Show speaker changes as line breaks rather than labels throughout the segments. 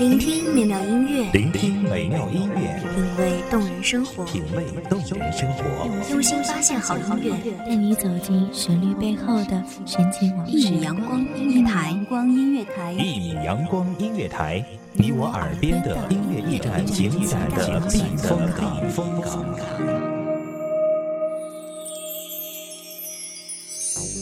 聆听美妙音乐，
聆听美妙音乐，
品味动人生活，
品味动人生活，
用心发现好音乐，
带你走进旋律背后的神奇往事。
一米阳光音乐台，光音乐台，
一米阳光音乐台，你我耳边的音乐驿站，精彩的避风港。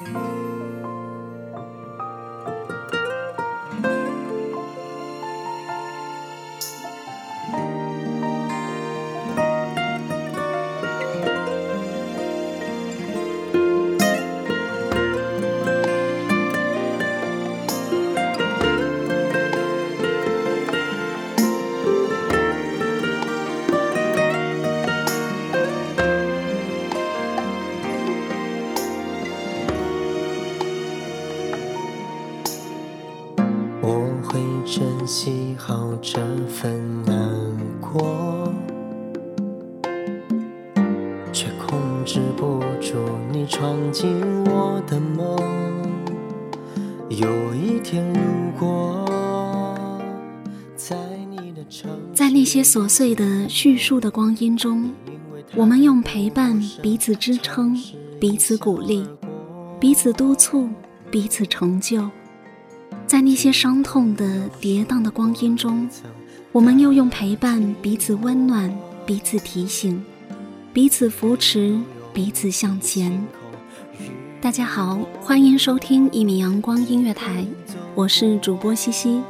Thank you.
分难过，却控制不住你闯进我的梦
在那些琐碎的叙述的光阴中，我们用陪伴彼此支撑，彼此鼓励，彼此督促，彼此成就。在那些伤痛的跌宕的光阴中，我们又用陪伴彼此温暖，彼此提醒，彼此扶持，彼此向前。大家好，欢迎收听一米阳光音乐台，我是主播西西。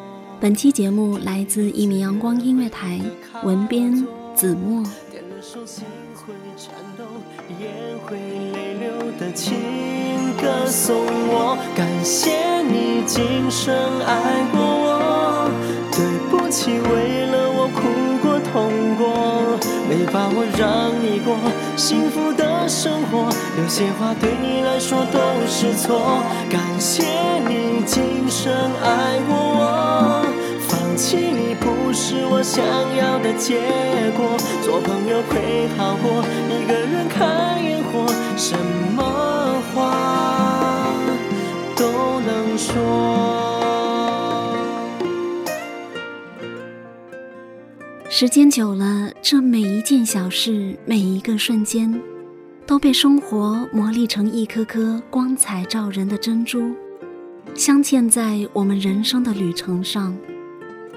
本期节目来自一米阳光音乐台，文编子墨。
首心会颤抖，眼会泪流的情
歌送我，感谢你今生爱过我。对不起，为了我哭过痛过，没把握让你过幸福的生活。有些话对你来说都是错。感谢你今生爱过我，弃你不是我想要的结果。做朋友会好过，一个人看烟火，什么话都能说。时间久了，这每一件小事，每一个瞬间，都被生活磨砺成一颗颗光彩照人的珍珠，镶嵌在我们人生的旅程上，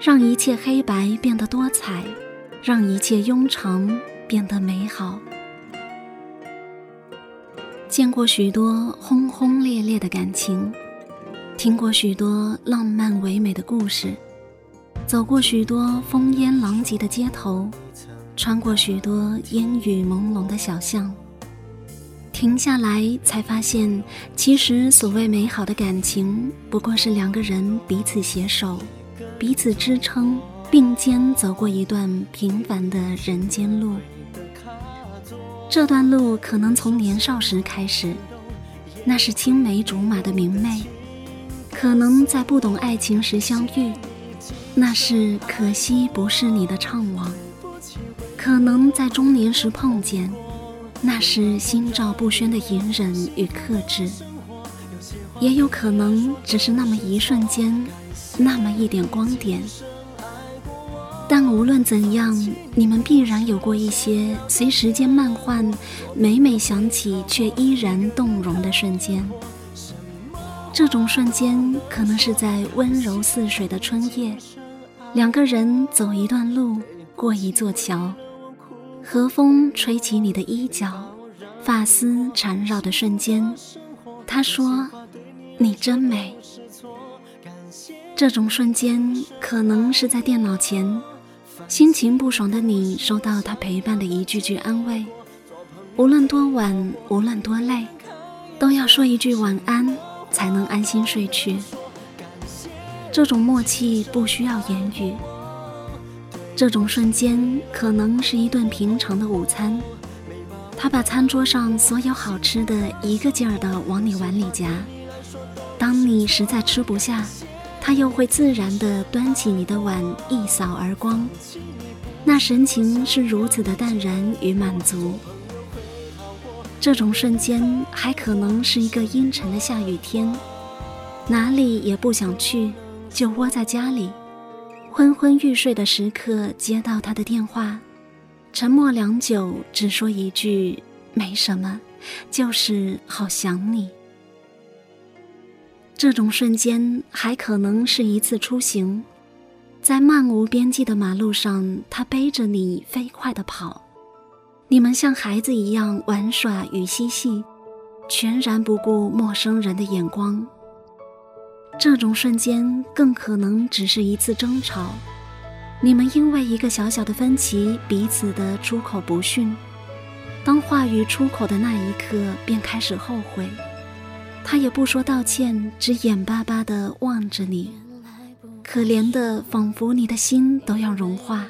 让一切黑白变得多彩，让一切庸常变得美好。见过许多轰轰烈烈的感情，听过许多浪漫唯美的故事。走过许多烽烟狼藉的街头，穿过许多烟雨朦胧的小巷，停下来才发现，其实所谓美好的感情，不过是两个人彼此携手、彼此支撑，并肩走过一段平凡的人间路。这段路可能从年少时开始，那是青梅竹马的明媚；可能在不懂爱情时相遇。那是可惜不是你的怅惘，可能在中年时碰见，那是心照不宣的隐忍与克制，也有可能只是那么一瞬间，那么一点光点。但无论怎样，你们必然有过一些随时间慢换，每每想起却依然动容的瞬间。这种瞬间，可能是在温柔似水的春夜。两个人走一段路，过一座桥，和风吹起你的衣角，发丝缠绕的瞬间，他说：“你真美。”感谢这种瞬间可能是在电脑前，心情不爽的你收到他陪伴的一句句安慰，无论多晚，无论多累，都要说一句晚安，才能安心睡去。这种默契不需要言语。这种瞬间可能是一顿平常的午餐，他把餐桌上所有好吃的一个劲儿的往你碗里夹。当你实在吃不下，他又会自然地端起你的碗一扫而光，那神情是如此的淡然与满足。这种瞬间还可能是一个阴沉的下雨天，哪里也不想去，就窝在家里。昏昏欲睡的时刻，接到他的电话，沉默良久，只说一句：“没什么，就是好想你。”这种瞬间还可能是一次出行，在漫无边际的马路上，他背着你飞快地跑，你们像孩子一样玩耍与嬉戏，全然不顾陌生人的眼光。这种瞬间更可能只是一次争吵，你们因为一个小小的分歧，彼此的出口不逊。当话语出口的那一刻，便开始后悔。他也不说道歉，只眼巴巴地望着你，可怜的仿佛你的心都要融化。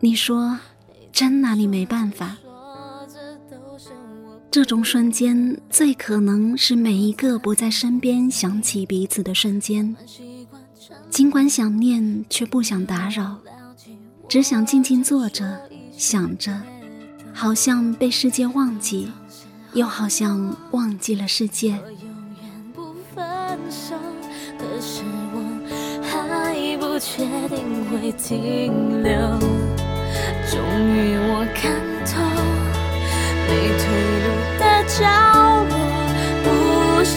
你说，真拿你没办法。这种瞬间，最可能是每一个不在身边想起彼此的瞬间。尽管想念，却不想打扰，只想静静坐着，想着，好像被世界忘记，又好像忘记了世界。可是我还不确定会停留。终于我看透。没退路的角落，不闪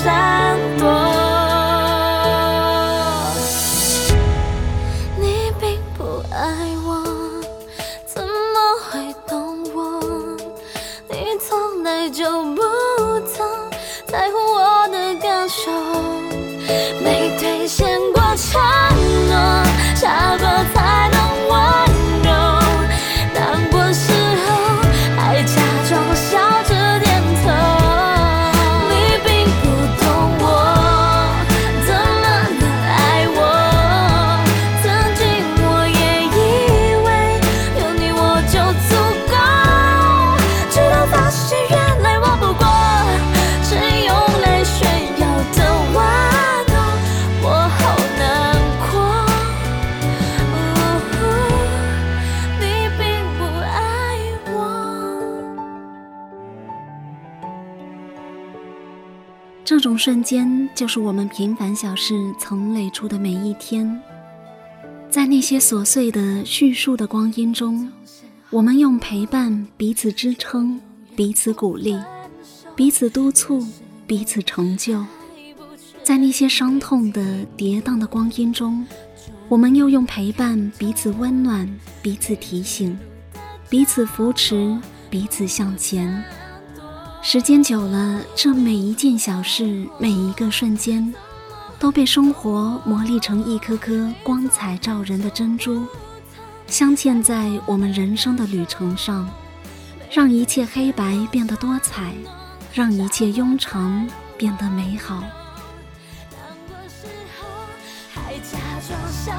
种瞬间，就是我们平凡小事曾累出的每一天。在那些琐碎的叙述的光阴中，我们用陪伴彼此支撑，彼此鼓励，彼此督促，彼此成就。在那些伤痛的跌宕的光阴中，我们又用陪伴彼此温暖，彼此提醒，彼此扶持，彼此向前。时间久了，这每一件小事，每一个瞬间，都被生活磨砺成一颗颗光彩照人的珍珠，镶嵌在我们人生的旅程上，让一切黑白变得多彩，让一切庸常变得美好。还假装笑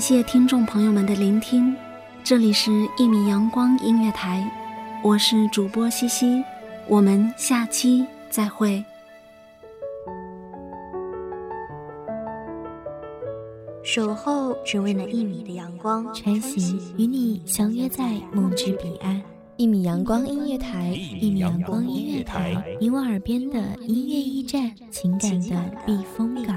感谢听众朋友们的聆听，这里是《一米阳光音乐台》，我是主播西西，我们下期再会。
守候只为那一米的阳光，
穿行与你相约在梦之彼岸。一米阳光音乐台，一米阳光音乐台，你我耳边的音乐驿站，情感的避风港。